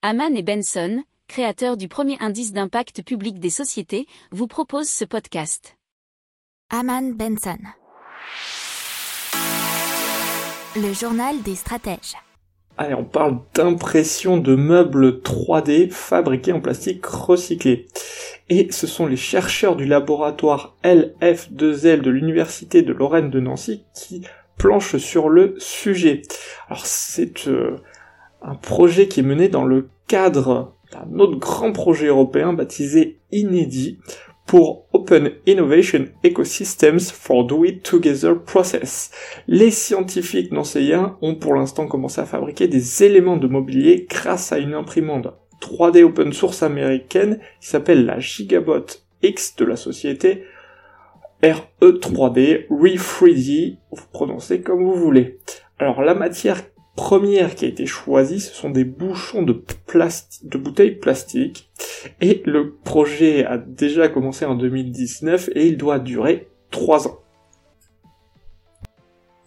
Haman et Benson, créateurs du premier indice d'impact public des sociétés, vous proposent ce podcast. Haman Benson. Le journal des stratèges. Allez, on parle d'impression de meubles 3D fabriqués en plastique recyclé. Et ce sont les chercheurs du laboratoire LF2L de l'Université de Lorraine de Nancy qui planchent sur le sujet. Alors c'est euh, un projet qui est mené dans le cadre d'un autre grand projet européen baptisé Inédit pour Open Innovation Ecosystems for Do It Together Process. Les scientifiques nancéiens ont pour l'instant commencé à fabriquer des éléments de mobilier grâce à une imprimante 3D open source américaine qui s'appelle la Gigabot X de la société RE3D, Re3D, vous prononcez comme vous voulez. Alors la matière première qui a été choisie, ce sont des bouchons de, de bouteilles plastiques. Et le projet a déjà commencé en 2019 et il doit durer 3 ans.